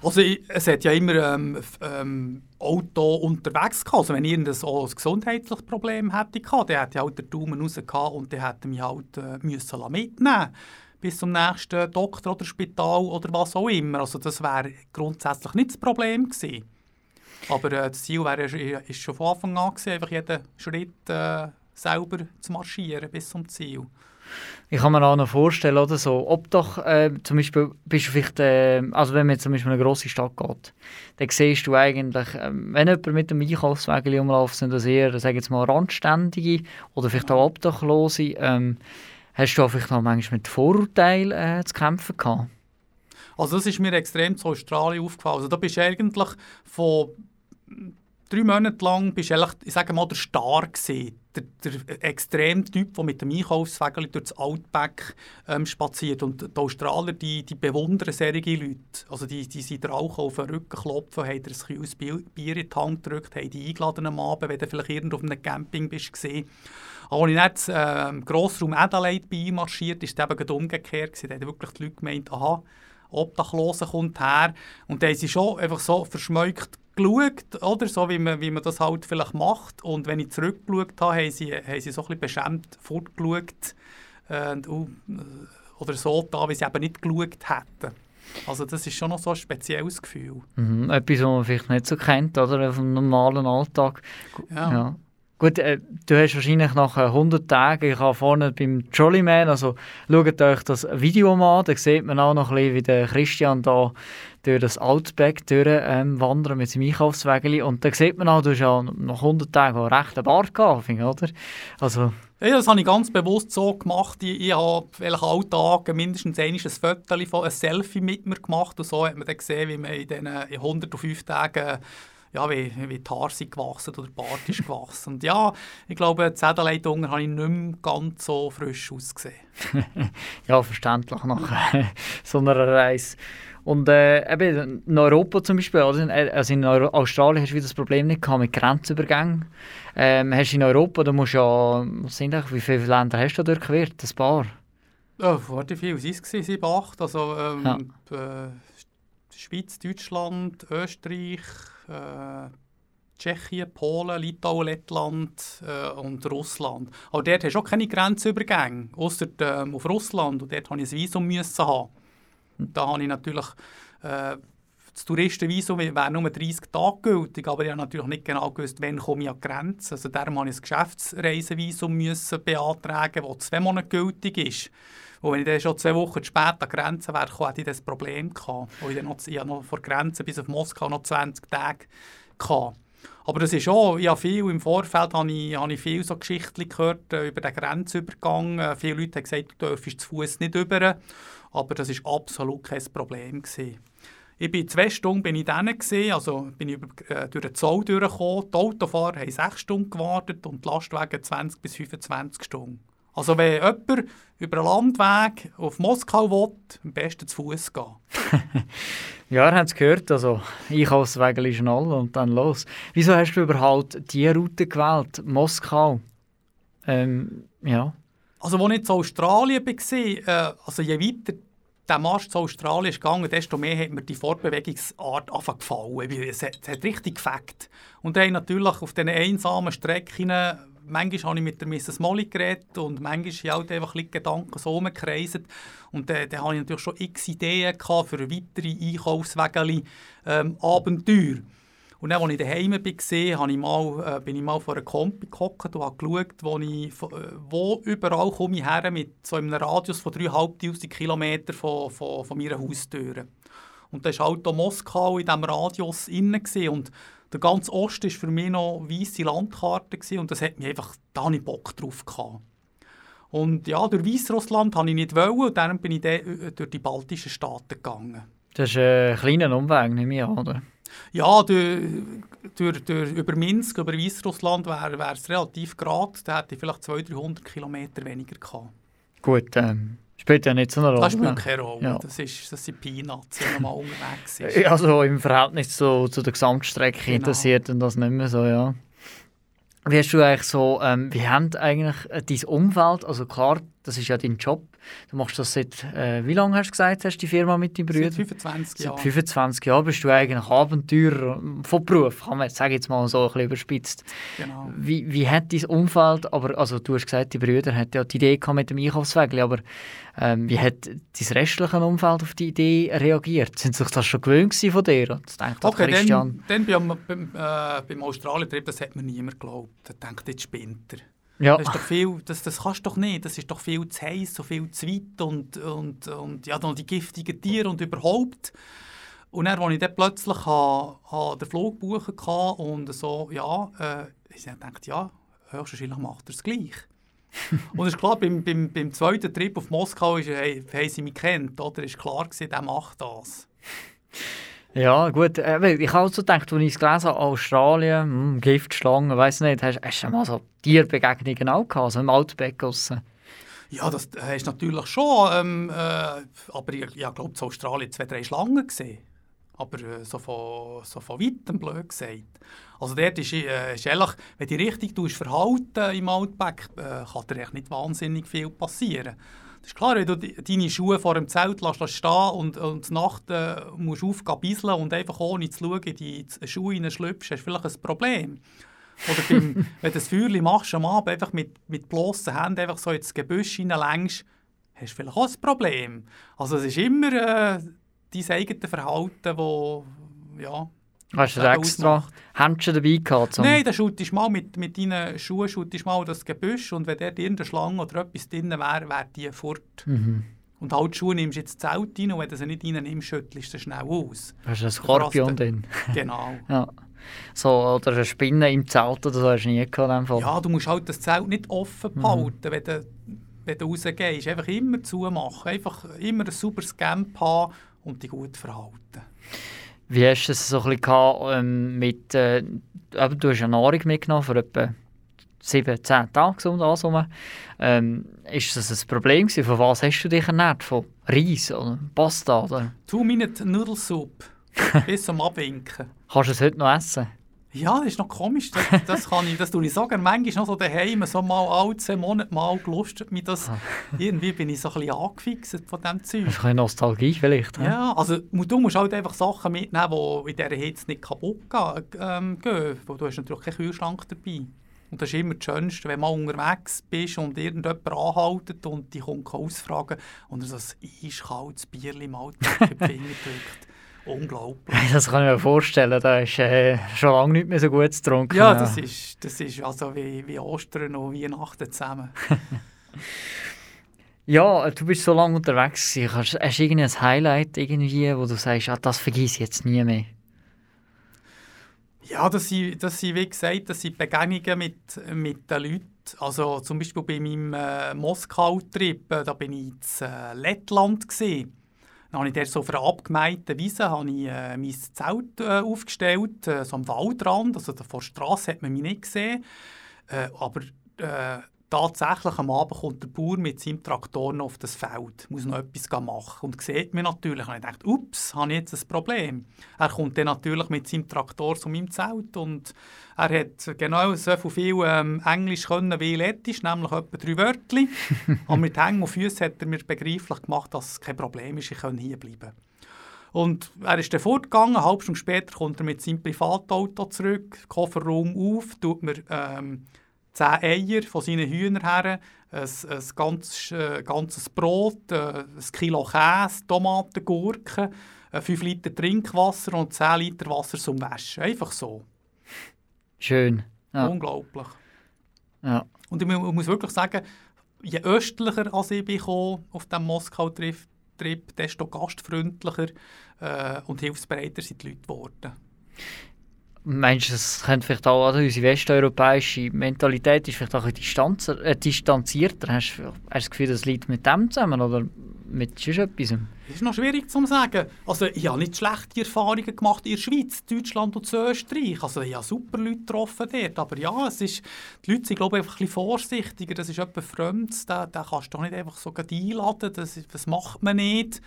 Also ich, es hat ja immer ähm, ähm, Auto unterwegs gehabt. Also wenn ich irgendein so ein gesundheitliches Problem hätte gehabt, dann hätte ich halt den Daumen raus gehabt und dann hätte mich halt äh, müssen mitnehmen bis zum nächsten Doktor oder Spital oder was auch immer. Also das wäre grundsätzlich nicht das Problem gewesen. Aber äh, das Ziel wäre ja- ist schon von Anfang an gewesen, einfach jeden Schritt äh, selber zu marschieren bis zum Ziel. Ich kann mir auch noch vorstellen, oder so, ob doch äh, zum Beispiel, bist du vielleicht, äh, also wenn man zum Beispiel in eine grosse Stadt geht, dann siehst du eigentlich, äh, wenn jemand mit dem Einkaufswagen umläuft, sind das eher, sag ich jetzt mal, Randständige oder vielleicht auch Obdachlose. Ähm, hast du auch vielleicht noch manchmal mit Vorurteilen äh, zu kämpfen gehabt? Also das ist mir extrem zu Australien aufgefallen. Also da bist du eigentlich von drei Monaten lang, bist eigentlich, ich sage mal, der Star gewesen. Der, der Extremtyp, der mit dem Einkaufswagen durch das Outback ähm, spaziert. Und die Australier, die, die bewundern solche Leute. Also die, die sind rauchen auf den Rücken klopfen, haben dir ein kleines Bier in die Hand gedrückt, haben dich eingeladen am Abend, wenn du vielleicht irgendwo auf einem Camping bist gesehen. Als ich nicht äh, im Grossraum Adelaide bei marschiert, ist es umgekehrt. gewesen. Da haben wirklich die Leute gemeint, aha, Obdachlose kommt her. Und da haben sie schon einfach so verschmeukt geschaut, oder? So wie man, wie man das halt vielleicht macht. Und wenn ich zurückgeschaut habe, haben sie, haben sie so ein bisschen beschämt fortgeschaut. Äh, und, uh, oder so da, wie sie eben nicht geschaut hätten. Also das ist schon noch so ein spezielles Gefühl. Mhm. Etwas, was man vielleicht nicht so kennt, oder? Vom normalen Alltag. Ja. Ja. Gut, äh, du hast wahrscheinlich nach äh, 100 Tagen, ich habe vorne beim Jollyman, also schaut euch das Video mal an, da sieht man auch noch ein bisschen, wie der Christian da durch das Outback durch, ähm, wandern mit seinem Einkaufswägeli und da sieht man auch, du hast ja nach 100 Tagen einen Bart gehabt, oder? Also, Ja, das habe ich ganz bewusst so gemacht. Ich, ich habe vielleicht alle Tage mindestens ein Foto von ein Selfie mit mir gemacht und so hat man dann gesehen, wie man in diesen 105 Tagen ja, wie, wie die Haare sind gewachsen oder der Bart ist gewachsen. Und ja, ich glaube, die Zähnleitung habe ich nicht mehr ganz so frisch ausgesehen. ja, verständlich nach so einer Reise. Und äh, eben in Europa zum Beispiel, oder? also in Australien hast du wieder das Problem nicht gehabt mit Grenzübergängen. Ähm, hast du in Europa, da musst ja, was sind das, wie viele Länder hast du da durchquert? Ein paar? Oh, warte, viel waren es? gewesen? Sieben, acht? Also ähm, Ja. äh, Schweiz, Deutschland, Österreich, äh, Tschechien, Polen, Litauen, Lettland äh, und Russland. Aber dort hast du auch keine Grenzübergänge, außer ähm, auf Russland. Und dort musste ich ein Visum müssen haben. Und da habe ich natürlich... Äh, das Touristenvisum wäre nur 30 Tage gültig, aber ich habe natürlich nicht genau gewusst, wann komme ich an die Grenze. Also darum musste ich ein Geschäftsreisevisum müssen beantragen, das zwei Monate gültig ist. Und wenn ich dann schon zwei Wochen zu spät an die Grenze wäre, hätte ich das Problem gehabt. Ich, noch, ich habe noch vor Grenze bis auf Moskau noch 20 Tage gehabt. Aber das ist auch, ich habe viel im Vorfeld habe ich, habe ich viel so Geschichten gehört äh, über den Grenzübergang. Äh, viele Leute haben gesagt, du dürfst zu Fuß nicht über. Aber das ist absolut kein Problem gewesen. Ich bin zwei Stunden bin ich dann gewesen, also bin ich über, äh, durch den Zoll durchgekommen. Die Autofahrer haben sechs Stunden gewartet und die Lastwagen 20 bis 25 Stunden. Also wenn jemand über einen Landweg auf Moskau will, am besten zu Fuß gehen. Ja, ihr habt es gehört, also Einkaufswägel schnell und dann los. Wieso hast du überhaupt diese Route gewählt, Moskau? Ähm, ja. Also als ich in Australien war, äh, also je weiter der Marsch zu Australien ist gegangen, desto mehr hat mir die Fortbewegungsart gefallen. Es hat, es hat richtig gefällt. Und dann natürlich auf diesen einsamen Strecken, manchmal habe ich mit der Mrs. Molly geredet und manchmal sind halt einfach ein Gedanken so rumgekreiselt. Und dann, dann hatte ich natürlich schon x Ideen für weitere Einkaufswege, ähm, Abenteuer. Und dann, als ich daheim war, habe ich mal, äh, bin ich mal vor einer Kompi gehockt und habe geschaut, wo, ich, äh, wo überall komme ich her mit so einem Radius von 3'500 Kilometern von, von, von meiner Haustür. Und da war halt auch Moskau in diesem Radius innen und der ganze Osten war für mich noch weisse Landkarte gewesen, und das hat mich einfach, da hatte Bock drauf. Gehabt. Und ja, durch Weißrussland wollte ich nicht wollen, und darum bin ich dann äh, durch die baltischen Staaten gegangen. Das ist ein kleiner Umweg, ich an, oder? Ja, durch, durch, durch, über Minsk, über Weißrussland wäre es relativ gerade. Da hätte ich vielleicht 200, 300 Kilometer weniger gehabt. Gut, ähm, spielt ja nicht so eine Rolle. Das spielt keine Rolle. Ja. Das, ist, das sind Peanuts, wenn man mal unterwegs ist. Also im Verhältnis zu, zu der Gesamtstrecke Genau. interessiert und das nicht mehr so, ja. Wie hast du eigentlich so, ähm, wie haben eigentlich äh, dein Umfeld, also klar, das ist ja dein Job, du machst das seit, äh, wie lange hast du gesagt, hast die Firma mit deinen Seit Brüdern? 25 Seit Jahren. 25 Jahren bist du eigentlich Abenteurer von Beruf, kann man jetzt, sag jetzt mal so ein bisschen überspitzt. Genau. Wie, wie hat dein Umfeld, aber also du hast gesagt, die Brüder hatten ja die Idee gehabt mit dem Einkaufswägel, aber ähm, wie hat dein restliche Umfeld auf die Idee reagiert? Sind sie sich das schon gewöhnt von dir? Das denkt Okay, Christian. dann, dann beim, beim, äh, beim Australien-Trip, das hat mir niemand geglaubt. Da denkt jetzt spinnt er. Ja, Das, ist doch viel, das, das kannst du doch nicht. Das ist doch viel zu heiß, so viel zu weit und, und, und ja, dann die giftigen Tiere und überhaupt. Und dann, als ich dann plötzlich ha, ha den Flug buchen konnte und so, ja, äh, ich dachte, ja, höchstwahrscheinlich macht er es gleich. und es ist klar, beim, beim, beim zweiten Trip auf Moskau ist, hey, haben sie mich kennt, oder? Ist klar gewesen, der macht das. Ja gut. Äh, ich habe so gedacht, als ich es gelesen habe, Australien, hm, Giftschlangen, weiß nicht, hast, hast du mal so Tierbegegnungen auch gehabt, so im Outback draussen? Ja, das äh, ist natürlich schon, ähm, äh, aber ich, ich glaube, in Australien zwei, drei Schlangen gesehen. Aber äh, so, von, so von weitem blöd gesagt. Also dort ist, äh, ist ehrlich, wenn du dich richtig verhalten im Outback, äh, kann dir echt nicht wahnsinnig viel passieren. Das ist klar, wenn du de- deine Schuhe vor dem Zelt lässt, lässt stehen und, und Nacht äh, musst du aufgehen bisseln und einfach ohne zu schauen in die Schuhe hineinschlüpfst, hast du vielleicht ein Problem. Oder beim, wenn du das Feuerchen machst am Abend, einfach mit, mit bloßen Händen einfach so ins Gebüsch hineinlängst, hast du vielleicht auch ein Problem. Also es ist immer äh, dein eigenes Verhalten, das ja, Hast du Eben extra. Händchen dabei gehabt? Nein, dann schautest du mal mit, mit deinen Schuhen schautest mal das Gebüsch und wenn dort irgendeine Schlange oder etwas drin wäre, wäre die fort. Mhm. Und halt die Schuhe nimmst du jetzt Zelt rein und wenn du sie nicht reinnimmst, schüttelst du sie schnell aus. Hast du einen Skorpion drin? Genau. Ja. So, oder eine Spinne im Zelt oder so hast du nie gehabt Fall. Ja, du musst halt das Zelt nicht offen behalten, wenn, du, wenn du rausgehst. Einfach immer zumachen. Einfach immer ein sauberes Camp haben und dich gut verhalten. Wie hast du es so ein bisschen gehabt, ähm, mit, äh, du hast ja Nahrung mitgenommen für etwa 7, 10 Tage und das rum. Ähm, ist das ein Problem gewesen? Von was hast du dich ernährt? Von Reis oder Pasta? Oder? Two-Minute-Nudelsuppe. bis zum Abwinken. Kannst du es heute noch essen? Ja, das ist noch komisch. Das, das, kann ich, das tue ich sagen. Manchmal noch so daheim, so mal alle zehn Monate mal gelustet mich das. Irgendwie bin ich so ein bisschen angefixt von diesem Zeug. Das ist ein bisschen Nostalgie vielleicht. Ja, also du musst halt einfach Sachen mitnehmen, die in dieser Hitze nicht kaputt gehen. Ähm, gehen du hast natürlich keinen Kühlschrank dabei. Und das ist immer das Schönste, wenn mal unterwegs bist und irgendjemand anhaltet und dich kommt ausfragen und er so ein eiskaltes Bier im Alltag in die Finger drückt. Unglaublich. Das kann ich mir vorstellen. Da ist äh, schon lange nicht mehr so gut getrunken. Ja, das ist, das ist also wie, wie Ostern und Weihnachten zusammen. Ja, du bist so lange unterwegs. Hast, hast du irgendein Highlight irgendwie, wo du sagst, ah, das vergiss ich jetzt nie mehr? Ja, das sind, das sind, wie gesagt, das sind Begegnungen mit, mit den Leuten. Also zum Beispiel bei meinem äh, Moskau-Trip, äh, da bin ich in äh, Lettland. Gewesen. Dann habe ich dort so auf einer abgemeideten Wiese habe ich, äh, mein Zelt äh, aufgestellt, äh, so am Waldrand. Also vor der Straße hat man mich nicht gesehen. Äh, aber äh, tatsächlich am Abend kommt der Bauer mit seinem Traktor noch auf das Feld, muss noch etwas machen und sieht mich natürlich. Und ich dachte, ups, habe ich jetzt ein Problem. Er kommt dann natürlich mit seinem Traktor zu meinem Zelt und er hat genau so viel ähm, Englisch können wie Lettisch, nämlich etwa drei Wörter. und mit Hängen und Füßen hat er mir begreiflich gemacht, dass es kein Problem ist, ich kann hier bleiben. Und er ist dann fortgegangen, eine halbe Stunde später kommt er mit seinem Privatauto zurück, Kofferraum auf, tut mir ähm, zehn Eier von seinen Hühnern her, ein, ein ganzes, äh, ganzes Brot, äh, ein Kilo Käse, Tomaten, Gurken, äh, 5 Liter Trinkwasser und 10 Liter Wasser zum Waschen. Einfach so. Schön. Ja. Unglaublich. Ja. Und ich mu- muss wirklich sagen, je östlicher als ich bin auf diesem Moskau-Trip, Trip, desto gastfreundlicher äh, und hilfsbereiter sind die Leute geworden. Meinst du, das könnte vielleicht auch, also unsere westeuropäische Mentalität ist vielleicht auch ein bisschen äh, distanzierter. Hast du das Gefühl, das liegt mit dem zusammen oder mit sonst etwas? Das ist noch schwierig zu sagen. Also, ich habe nicht schlechte Erfahrungen gemacht in der Schweiz, Deutschland und Österreich. Also, ich habe super Leute getroffen dort. Aber ja, es ist, die Leute sind, glaube ich, einfach ein bisschen vorsichtiger. Das ist etwas Fremdes. Den, den kannst du doch nicht einfach so einladen. Das, das macht man nicht.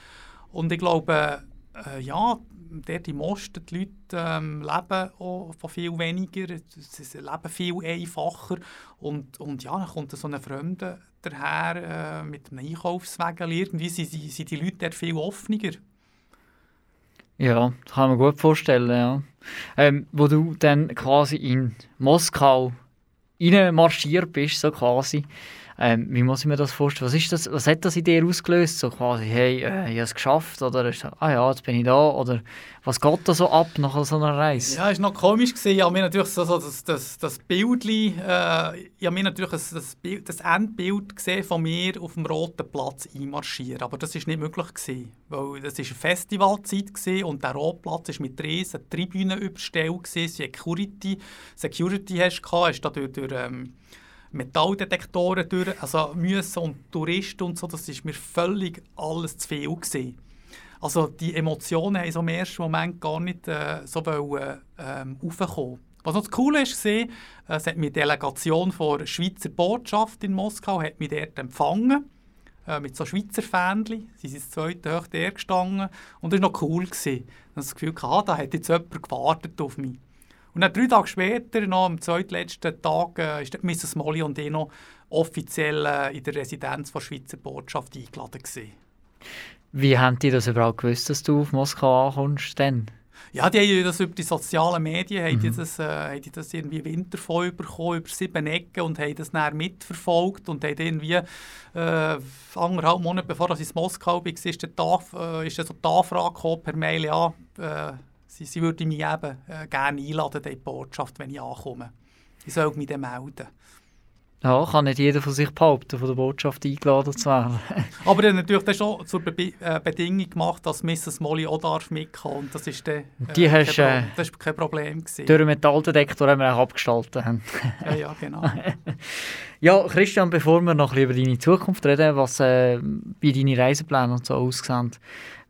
Und ich glaube, äh, ja, dort im Osten, die Leute ähm, leben auch viel weniger, sie leben viel einfacher und, und ja, dann kommt so ein Fremder daher äh, mit einem Einkaufswagen, irgendwie sind, sind die Leute dort viel offener. Ja, das kann man gut vorstellen, ja. Ähm, wo du dann quasi in Moskau marschiert bist, so quasi, ähm, wie muss ich mir das vorstellen? Was, ist das, was hat das in dir ausgelöst? So quasi, hey, äh, ich habe es geschafft, oder ist, ah ja, jetzt bin ich da, oder was geht da so ab nach so einer Reise? Ja, es war noch komisch. Gewesen. Ich habe mir natürlich so, so das, das, das Bildli, äh, ich habe mir natürlich das, das, Bild, das Endbild gesehen von mir auf dem Roten Platz einmarschieren. Aber das war nicht möglich. Gewesen, weil das war eine Festivalzeit gewesen und der Rote Platz war mit riesen Tribünen überstellt. Gewesen. Security, Security hast du gehabt, hast da durch, durch ähm, Metalldetektoren durch, also müssen und Touristen und so, das ist mir völlig alles zu viel gewesen. Also die Emotionen haben so im ersten Moment gar nicht äh, so wollen, ähm. Was noch das Coole ist, war, es hat mich Delegation der Schweizer Botschaft in Moskau hat mich dort empfangen, äh, mit so Schweizer Fähnchen. Sie sind das zweite der gestanden und das war noch cool. Gewesen. Ich hatte das Gefühl, ah, da hat jetzt jemand gewartet auf mich. Und dann drei Tage später, noch am zweitletzten Tag, äh, ist Mrs. Molly und ich noch offiziell äh, in der Residenz der Schweizer Botschaft eingeladen. Gewesen. Wie haben die das überhaupt gewusst, dass du auf Moskau ankommst? Denn? Ja, die haben das über die sozialen Medien, haben, die Mhm. das, äh, haben die das irgendwie Wintervoll bekommen, über sieben Ecken und haben das dann mitverfolgt und haben irgendwie äh, anderthalb Monate bevor ich in Moskau war, ist, der Tag, äh, ist so die Anfrage gekommen per Mail, ja, äh, sie, sie würde mich eben äh, gerne einladen in die Botschaft, wenn ich ankomme. Ich soll mich dann melden. Ja, kann nicht jeder von sich behaupten, von der Botschaft eingeladen zu werden. Aber er hat natürlich dann schon zur Be äh, Bedingung gemacht, dass Mrs. Molly auch darf mitkommen und das ist dann äh, Die hast, kein, äh, Pro das ist kein Problem gewesen. Durch den Metalldetektor haben wir auch abgestaltet. haben. Ja, ja, genau. Ja, Christian, bevor wir noch ein bisschen über deine Zukunft reden, was äh, wie deine Reisepläne und so aussehen,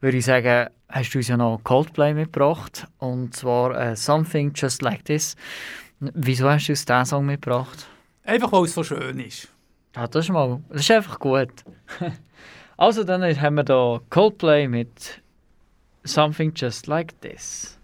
würde ich sagen, hast du uns ja noch Coldplay mitgebracht. Und zwar äh, Something Just Like This. Wieso hast du uns diesen Song mitgebracht? Einfach weil es so schön ist. Ja, das ist mal, das ist einfach gut. also dann haben wir da Coldplay mit Something Just Like This.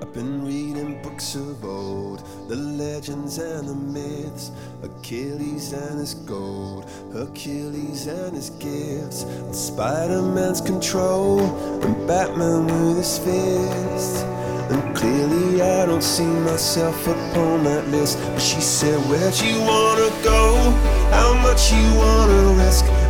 I've been reading books of old, the legends and the myths, Achilles and his gold, Hercules and his gifts, and Spider Man's control, and Batman with his fist. And clearly, I don't see myself upon that list. But she said, Where'd you wanna go? How much you wanna risk?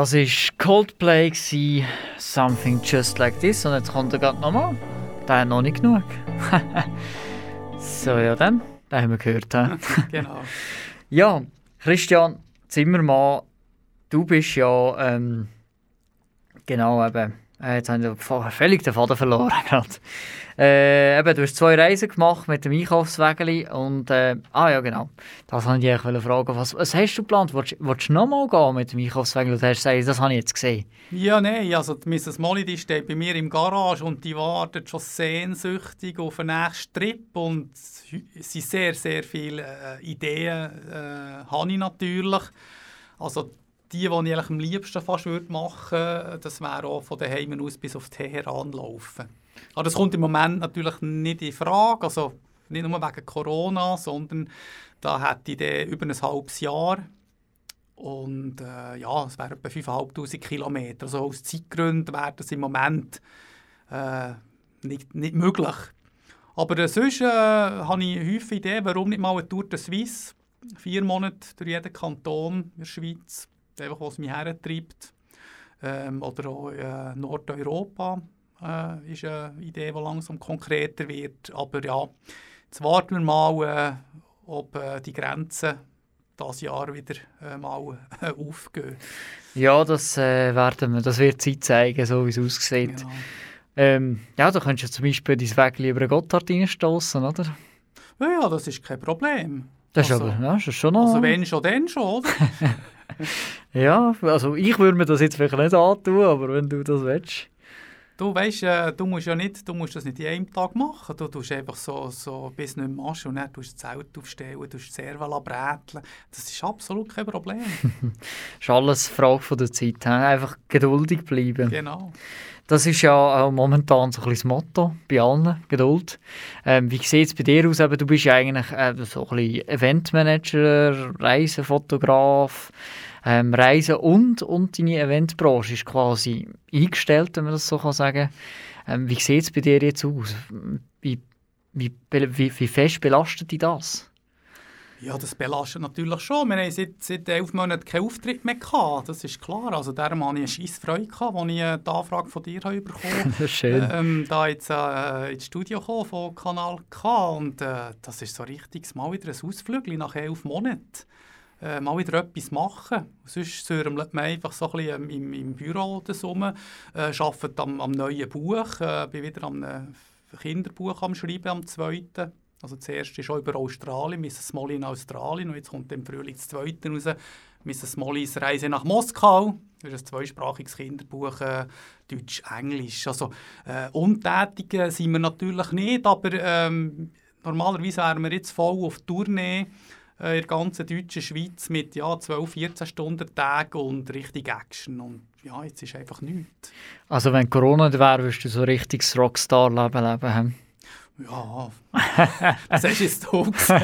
Das war Coldplay, gewesen, Something Just Like This. Und jetzt kommt er gerade nochmal. Der hat noch nicht genug. so, ja dann. Den haben wir gehört. hä? Genau. ja, Christian Zimmermann, du bist ja, ähm, genau eben, äh, jetzt habe ich völlig den Faden verloren. Äh, eben, du hast zwei Reisen gemacht mit dem Einkaufswägeli und, äh, ah ja genau, das wollte ich eigentlich fragen. Was, was hast du geplant? Willst du nochmal gehen mit dem Einkaufswägeli? Du hast gesagt, das habe ich jetzt gesehen. Ja, nein, also die Mrs. Molly die steht bei mir im Garage und die wartet schon sehnsüchtig auf den nächsten Trip und es sind sehr, sehr viele äh, Ideen äh, habe ich natürlich. Also die, die ich am liebsten fast würde machen würde, das wäre auch von daheim aus bis auf Teheran laufen. Aber das kommt im Moment natürlich nicht in Frage, also nicht nur wegen Corona, sondern da hätte ich dann über ein halbes Jahr und äh, ja, es wären etwa 5'500 Kilometer. Also aus Zeitgründen wäre das im Moment äh, nicht, nicht möglich. Aber äh, sonst äh, habe ich häufig Ideen, warum nicht mal eine Tour de Suisse. Vier Monate durch jeden Kanton in der Schweiz, einfach was mich hertreibt. Ähm, oder auch äh, Nordeuropa äh, ist eine Idee, die langsam konkreter wird. Aber ja, jetzt warten wir mal, äh, ob äh, die Grenzen dieses Jahr wieder äh, mal äh, aufgehen. Ja, das, werden wir, das wird Zeit zeigen, so wie es aussieht. Genau. Ähm, ja, da könntest du zum Beispiel dein über einen Gotthard reinstossen, oder? Ja, ja, das ist kein Problem. Das ist Also- aber, ja, das ist schon noch... Also wenn schon, dann schon, oder? Ja, also ich würde mir das jetzt vielleicht nicht antun, aber wenn du das willst. Du weißt, äh, du musst ja nicht, du musst das nicht in einem Tag machen. Du tust einfach so, so bis nicht mehr machst und dann tust du das Zelt aufstellen, tust die Serval bräteln. Das ist absolut kein Problem. Das ist alles Frage von der Zeit. Einfach geduldig bleiben. genau. Das ist ja auch momentan so ein bisschen das Motto bei allen, Geduld. Ähm, wie sieht es bei dir aus? Du bist ja eigentlich äh, so ein bisschen Eventmanager, Reisefotograf, ähm, Reisen und, und deine Eventbranche ist quasi eingestellt, wenn man das so kann sagen ähm, Wie sieht es bei dir jetzt aus? Wie, wie, wie, wie fest belastet dich das? Ja, das belastet natürlich schon. Wir haben seit, seit elf Monaten keinen Auftritt mehr gehabt. Das ist klar. Also darum hatte ich eine scheisse Freude, gehabt, als ich die Anfrage von dir habe bekommen ist schön. ähm, da jetzt äh, ins Studio gekommen von Kanal K und äh, das ist so richtig mal wieder ein Ausflügel nach elf Monaten. Äh, mal wieder etwas machen. Sonst säurmelt man einfach so ein bisschen ähm, im, im Büro das rum, äh, arbeitet am, am neuen Buch, äh, bin wieder am äh, Kinderbuch am Schreiben, am zweiten. Also das erste ist schon über Australien, Mrs. Molly in Australien und jetzt kommt im Frühling das zweite raus, Mrs. Mollys Reise nach Moskau. Das ist ein zweisprachiges Kinderbuch, äh, Deutsch-Englisch. Also äh, untätig sind wir natürlich nicht, aber ähm, normalerweise wären wir jetzt voll auf Tournee äh, in der ganzen deutschen Schweiz mit ja, 12, 14 Stunden Tag und richtig Action. Und ja, jetzt ist einfach nichts. Also wenn Corona nicht wäre, würdest du so richtig das Rockstar-Leben leben. hä? Ja, das hast du jetzt.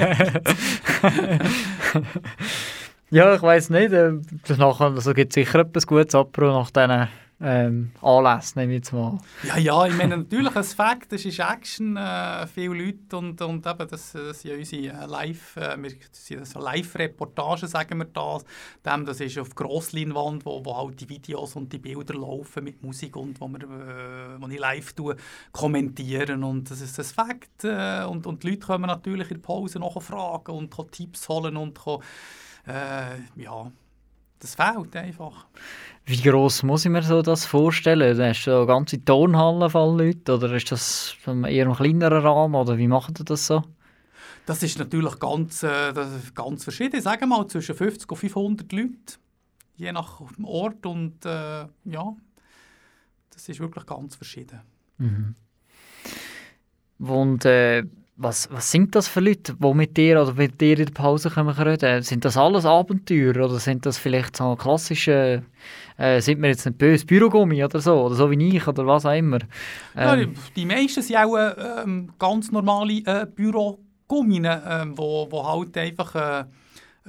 Ja, ich weiß nicht. Äh, danach, also gibt sicher etwas gutes Apro nach diesen ähm, Anlässen, nehme ich jetzt mal. Ja, ja, ich meine, natürlich ein Fakt, das ist Action, äh, viele Leute und, und eben, das, das sind ja unsere äh, Live, äh, Live-Reportagen, sagen wir das. Dem, das ist auf Grossleinwand, wo, wo halt die Videos und die Bilder laufen mit Musik und wo, wir, äh, wo ich live tue, kommentieren und das ist ein Fakt äh, und, und die Leute kommen natürlich in der Pause noch fragen und können Tipps holen und können, äh, ja, das fehlt einfach. Wie gross muss ich mir so das vorstellen? Hast du so ganze Turnhallen voll Leute oder ist das eher ein kleinerer Rahmen oder wie macht ihr das so? Das ist natürlich ganz, äh, ganz verschieden. Sagen wir mal zwischen 50 und 500 Leute, je nach Ort. Und äh, ja, das ist wirklich ganz verschieden. Und äh, was, was sind das für Leute, die mit dir oder mit dir in der Pause kommen reden? Sind das alles Abenteuer oder sind das vielleicht so klassische, äh, sind wir jetzt nicht böse, Bürogummi oder so, oder so wie ich oder was auch immer? Ja, Ähm, die, die meisten sind auch äh, ähm, ganz normale äh, Bürogumminen, ähm, wo, wo halt einfach äh,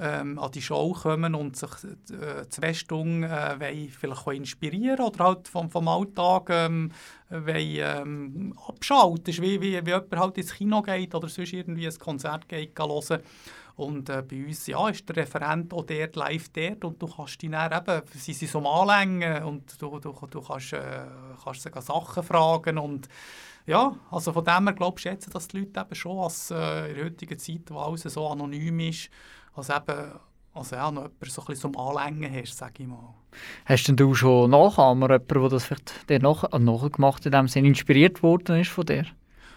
ähm, an die Show kommen und sich äh, zwei Stunden äh, vielleicht inspirieren oder halt vom, vom Alltag ähm, wollen, ähm, abschalten. Das wie, wie, wie jemand halt ins Kino geht oder sonst irgendwie ein Konzert geht hören. Und äh, bei uns ja, ist der Referent auch dort live dort und du kannst dich dann eben, sie sind so Anlängen und du, du, du kannst, äh, kannst sie Sachen fragen und ja, also von dem her glaube ich schätzen, dass die Leute eben schon als, äh, in der heutigen Zeit, wo alles so anonym ist, als eben also ja, noch jemand so ein bisschen zum Anlängen hast, sage ich mal. Hast denn du schon Nachahmer, jemanden, der das vielleicht dir nach, äh, nachgemacht in dem Sinne inspiriert worden ist von dir?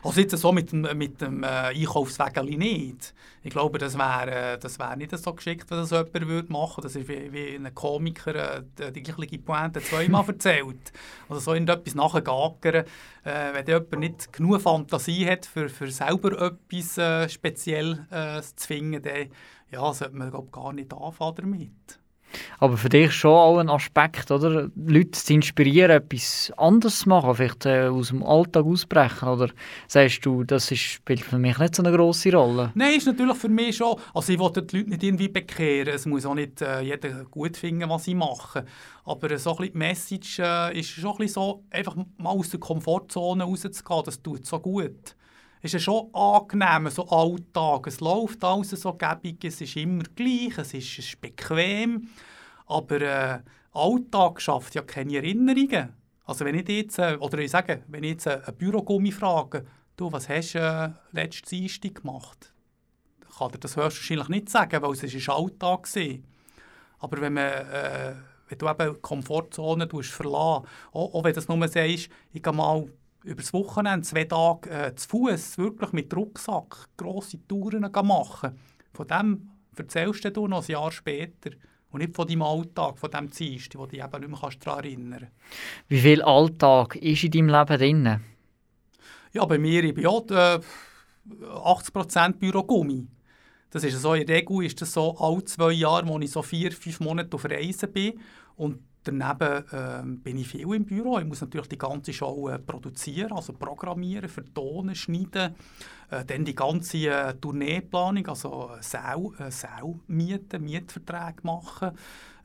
Also jetzt so mit dem, mit dem äh, Einkaufswägeli nicht. Ich glaube, das wäre äh, das wär nicht so geschickt, wenn das jemand würde machen würde. Das ist wie, wie ein Komiker äh, die gleiche Pointe zweimal erzählt. Also so irgendetwas nachgagern. Äh, wenn jemand nicht genug Fantasie hat, für, für selber etwas äh, speziell äh, zu finden, dann ja, sollte man glaub, gar nicht anfangen damit. Aber für dich schon auch ein Aspekt, oder? Leute zu inspirieren, etwas anderes zu machen, vielleicht äh, aus dem Alltag ausbrechen, oder sagst du, das ist, spielt für mich nicht so eine grosse Rolle? Nein, ist natürlich für mich schon. Also ich will die Leute nicht irgendwie bekehren. Es muss auch nicht äh, jeder gut finden, was sie machen. Aber so ein bisschen die Message äh, ist schon ein bisschen so, einfach mal aus der Komfortzone rauszugehen, das tut so gut ist es schon angenehm, so Alltag. Es läuft alles so gäbig, es ist immer gleich, es ist, es ist bequem. Aber äh, Alltag schafft ja keine Erinnerungen. Also wenn ich jetzt, äh, oder ich sage, wenn ich jetzt äh, einen Bürogummi frage, du, was hast du äh, letztes Dienstag gemacht? Kann dir das höchstwahrscheinlich nicht sagen, weil es ist Alltag war. Aber wenn man... Äh, wenn du eben die Komfortzone verlassen auch, auch wenn das nur sagst, ich gehe mal über das Wochenende zwei Tage äh, zu Fuß wirklich mit Rucksack grosse Touren machen. Von dem erzählst du noch ein Jahr später. Und nicht von deinem Alltag, von dem Dienst, wo du dich eben nicht mehr daran erinnern kannst. Wie viel Alltag ist in deinem Leben drin? Ja, bei mir ich bin ja äh, 80% Bürogummi. Das ist so, in der Regel ist das so alle zwei Jahre, wo ich so vier, fünf Monate auf Reisen bin. Und Daneben äh, bin ich viel im Büro. Ich muss natürlich die ganze Show äh, produzieren, also programmieren, vertonen, schneiden. Äh, dann die ganze äh, Tourneeplanung, also Sau, äh, Sau mieten, Mietverträge machen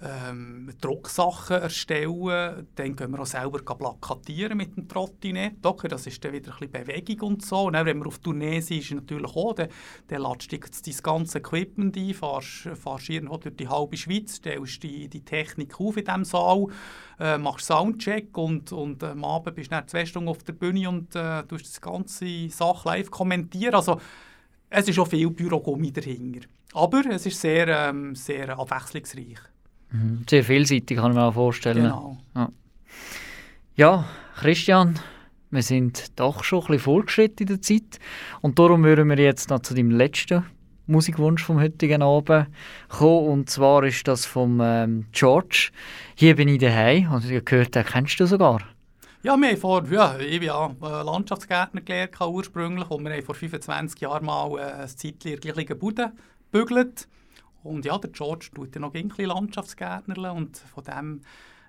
ähm, Drucksachen erstellen. Dann können wir auch selber plakatieren mit dem Trottinett. Okay, das ist dann wieder ein bisschen Bewegung und so. Und dann, wenn wir auf Tournee ist natürlich auch, dann, dann lädst du dein ganze Equipment ein, fährst, fährst irgendwo durch die halbe Schweiz, stellst die, die Technik auf in diesem Saal, äh, machst Soundcheck und, und äh, am Abend bist du dann zwei Stunden auf der Bühne und äh, tust das ganze Sache live kommentieren. Also, es ist auch viel Bürogummi dahinter. Aber es ist sehr, ähm, sehr abwechslungsreich. Mhm. Sehr vielseitig, kann ich mir auch vorstellen. Genau. Ja. ja, Christian, wir sind doch schon ein bisschen fortgeschritten in der Zeit. Und darum würden wir jetzt noch zu deinem letzten Musikwunsch vom heutigen Abend kommen. Und zwar ist das vom ähm, George. Hier bin ich daheim. Und ich habe gehört, den kennst du sogar. Ja, wir haben vor, ja, ich bin ja äh, Landschaftsgärtner gelernt ursprünglich und wir haben vor 25 Jahren mal äh, ein Zeitchen in der gleichen gebügelt. Und ja, der George tut ja noch ein bisschen Landschaftsgärtner und von dem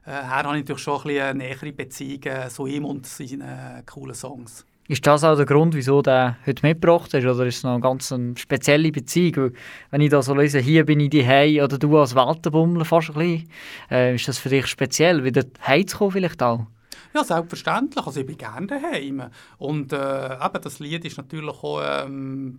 äh, her habe ich natürlich schon ein bisschen eine nähere Beziehung äh, zu ihm und seinen äh, coolen Songs. Ist das auch der Grund, wieso der heute mitgebracht hast? Oder ist es noch eine ganz spezielle Beziehung? Weil, wenn ich da so lese, hier bin ich daheim oder du als Weltenbummler fast ein bisschen, äh, ist das für dich speziell, wieder daheim zu kommen vielleicht auch? Ja, selbstverständlich. Also ich bin gerne daheim. Und äh, eben, das Lied ist natürlich auch ähm,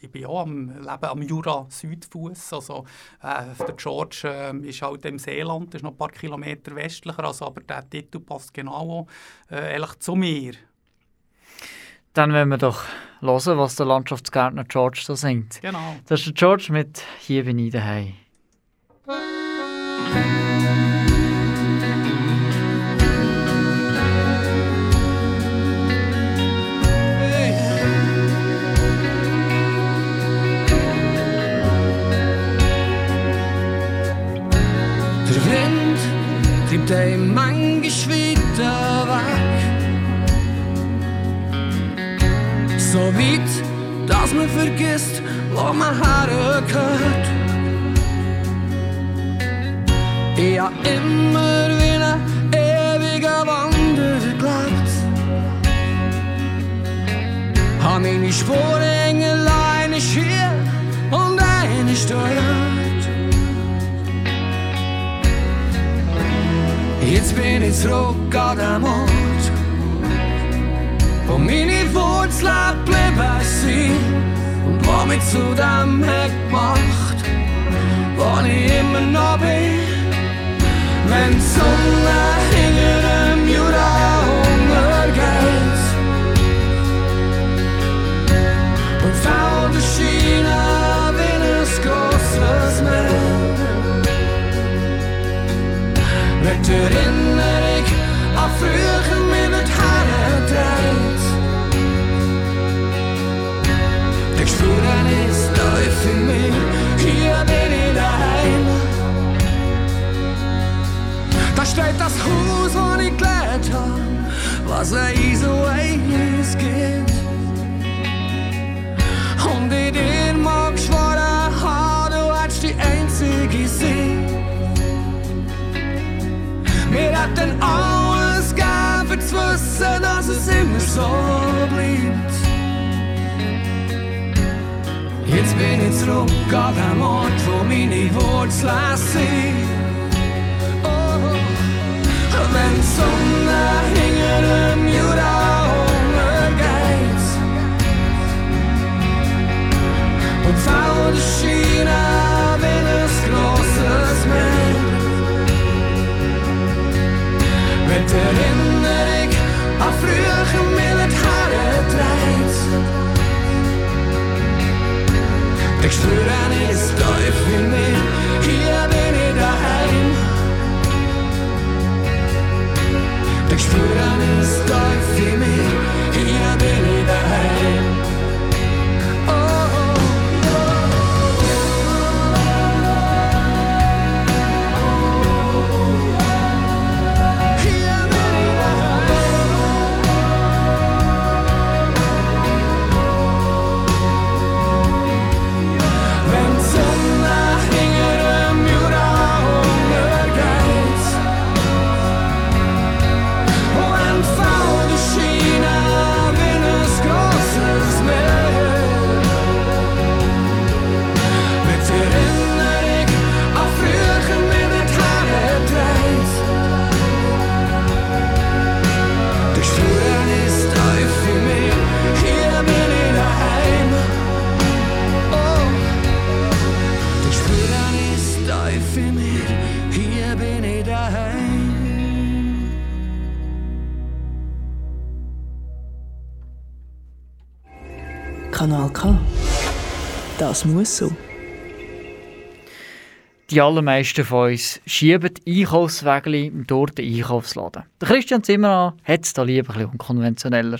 ich bin auch am, lebe am Jura-Südfuss. Also, äh, der George äh, ist halt im Seeland, ist noch ein paar Kilometer westlicher, also, aber der Titel passt genau äh, zu mir. Dann wollen wir doch hören, was der Landschaftsgärtner George so singt. Genau. Das ist der George mit «Hier bin ich daheim». Der Wind treibt einen manchmal weiter weg. So weit, dass man vergisst, wo man hergehört. Ich hab immer wie ein ewiger Wanderer gelebt. Hab meine Spuren hängen, eine ist hier und eine dort. Jetzt bin ich zurück an den Ort, wo meine Wurzeln geblieben sind. und was mich zu dem hat gemacht, wo ich immer noch bin. Wenn die Sonne hinter Das muss so. Die allermeisten von uns schieben Einkaufswägel durch den Einkaufsladen. Der Christian Zimmermann hat es da lieber ein bisschen unkonventioneller.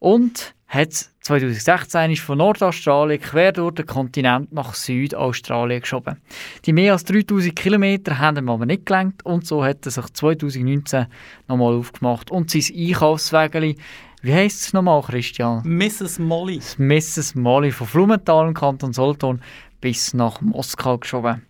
Und hat es 2016 von Nordaustralien quer durch den Kontinent nach Südaustralien geschoben. Die mehr als 3000 Kilometer haben ihm aber nicht gelangt und so hat er sich 2019 nochmal aufgemacht und sein Einkaufswägel, wie heisst es nochmal, Christian? Mrs. Molly. Das Mrs. Molly von Flumenthal im Kanton Solothurn bis nach Moskau geschoben.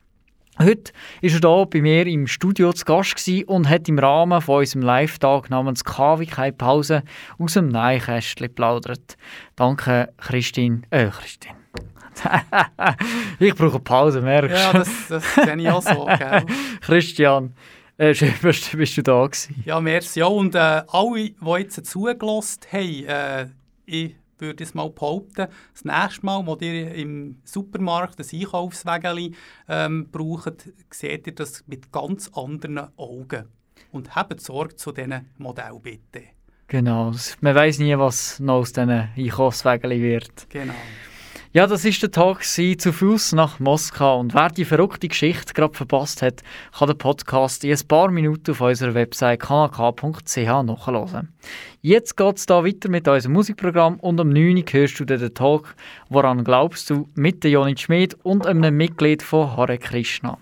Heute war er hier bei mir im Studio zu Gast und hat im Rahmen von unserem Live-Tag namens KW keine Pause aus dem Neinkästchen geplaudert. Danke, Christine. Äh, Christine. ich brauche eine Pause, merkst du? Ja, das, das kenne ich auch so. Christian, äh, schön, bist, bist du da gewesen. Ja, merci. Ja, und äh, alle, die jetzt zugelassen haben, äh, ich würde es mal behaupten, das nächste Mal, wo ihr im Supermarkt ein Einkaufswägeli ähm, braucht, seht ihr das mit ganz anderen Augen. Und habt Sorge zu diesen Modellen bitte. Genau, man weiß nie, was noch aus diesen Einkaufswägeln wird. Genau. Ja, das ist der Tag zu Fuß nach Moskau. Und wer die verrückte Geschichte gerade verpasst hat, kann den Podcast in ein paar Minuten auf unserer Website kanak.ch nachhören. Jetzt geht es da weiter mit unserem Musikprogramm und am 9. Uhr hörst du den Talk «Woran glaubst du?» mit Jonit Schmid und einem Mitglied von Hare Krishna.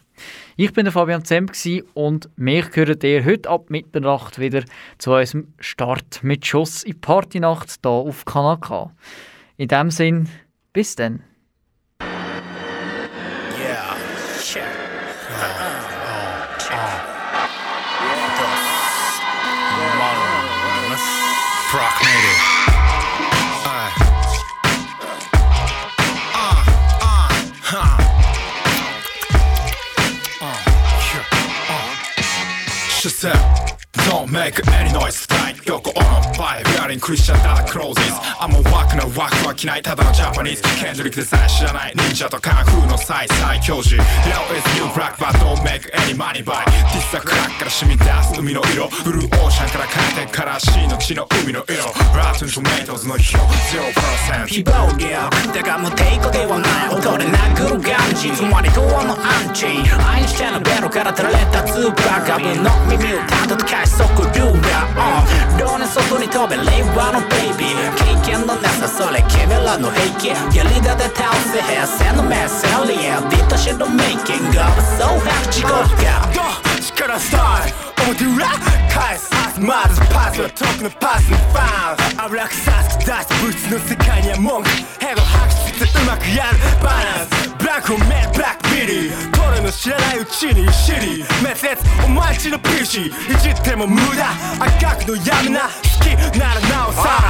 Ich bin der Fabian Zemp und mich gehört ihr heute ab Mitternacht wieder zu unserem Start mit Schuss in Partynacht hier auf Kanal K. In dem Sinn, Bis denn. Don't make any noise. 大横オのバイ Wearing Christian dark clothes I'm a walk のワークは着ないただのジャパニーズケンドリックでさえ知らない。忍者とカンフーの最最強士 Yo is you black but don't make any money by This a crack から染み出す海の色。ブルーオーシャンから変えてからしの血の海の色。Rotten tomatoes の票。0%非暴力だが無抵抗ではない音で殴るガンジつまりドアのアンチ。アインシュタインのベロから垂れたツーバカブの耳をたどって返し速度がロー Dagen sotto ni tabben, leivano baby. Kicken on nästa sale, kevela no heike. Jag lidade det här, sen och med sälje Ditt och shit och making, gav so hack chikolka 獄が力スタイル表裏返す。まずパスは遠くのパスにファウル危なくさす出した物質の世界には文句。ヘゴ吐きつつうまくやるバランス。ブラックをメブラックビリー。トレの知らないうちにシリ滅裂お前ちの PC いじっても無駄。赤くのやめな。好きならなおさら。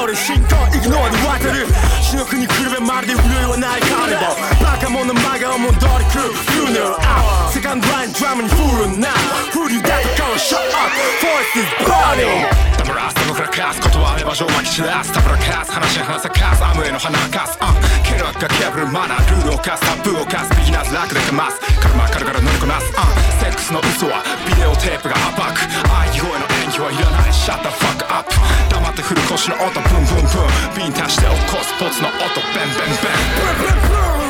踊り進行イグノーに渡る。死の国来るべまるで震えはないカーニバル。バカ者真顔も通り来る Funeral out セカンドラインドラムにフルな。フリーだと顔 Shut up Voice is burning ダブラスタブからカス断れば上巻き散らすタブラカス。話し話せカス。アムへの鼻かす。あケルアがケーブルマナー。ルールを課す。タブーを課す。ビギナーズ楽でかます。カルマカルから乗りこなす。あセックスの嘘はビデオテープが暴く。愛声の演技はいらない。シャッターファックアップ黙って振る腰の音。ブンブンブン。ビン足して起こすポツの音。ベンベンベン